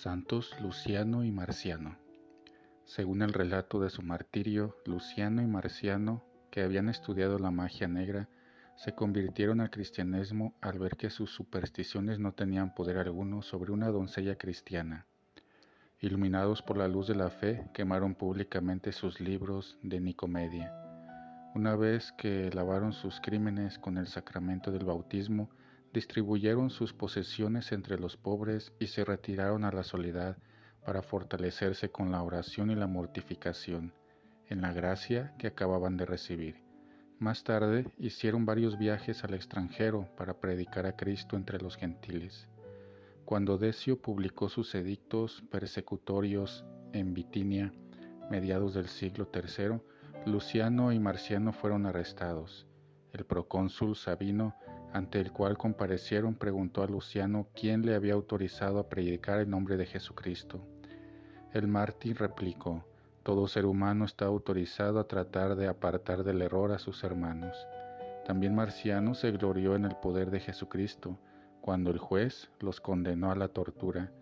Santos Luciano y Marciano. Según el relato de su martirio, Luciano y Marciano, que habían estudiado la magia negra, se convirtieron al cristianismo al ver que sus supersticiones no tenían poder alguno sobre una doncella cristiana. Iluminados por la luz de la fe, quemaron públicamente sus libros de Nicomedia. Una vez que lavaron sus crímenes con el sacramento del bautismo, distribuyeron sus posesiones entre los pobres y se retiraron a la soledad para fortalecerse con la oración y la mortificación en la gracia que acababan de recibir. Más tarde hicieron varios viajes al extranjero para predicar a Cristo entre los gentiles. Cuando Decio publicó sus edictos persecutorios en Bitinia, mediados del siglo III, Luciano y Marciano fueron arrestados. El procónsul Sabino ante el cual comparecieron, preguntó a Luciano quién le había autorizado a predicar el nombre de Jesucristo. El mártir replicó, todo ser humano está autorizado a tratar de apartar del error a sus hermanos. También Marciano se glorió en el poder de Jesucristo, cuando el juez los condenó a la tortura.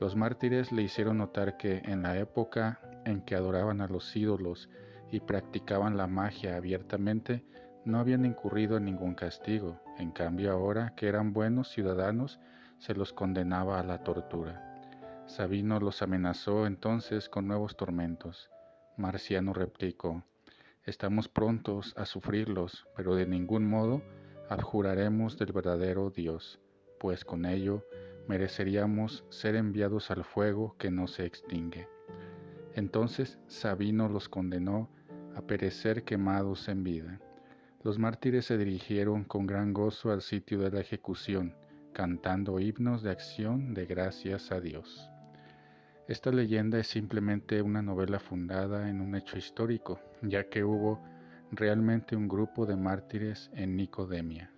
Los mártires le hicieron notar que en la época en que adoraban a los ídolos y practicaban la magia abiertamente, no habían incurrido en ningún castigo, en cambio ahora que eran buenos ciudadanos, se los condenaba a la tortura. Sabino los amenazó entonces con nuevos tormentos. Marciano replicó, Estamos prontos a sufrirlos, pero de ningún modo abjuraremos del verdadero Dios, pues con ello mereceríamos ser enviados al fuego que no se extingue. Entonces Sabino los condenó a perecer quemados en vida. Los mártires se dirigieron con gran gozo al sitio de la ejecución, cantando himnos de acción de gracias a Dios. Esta leyenda es simplemente una novela fundada en un hecho histórico, ya que hubo realmente un grupo de mártires en Nicodemia.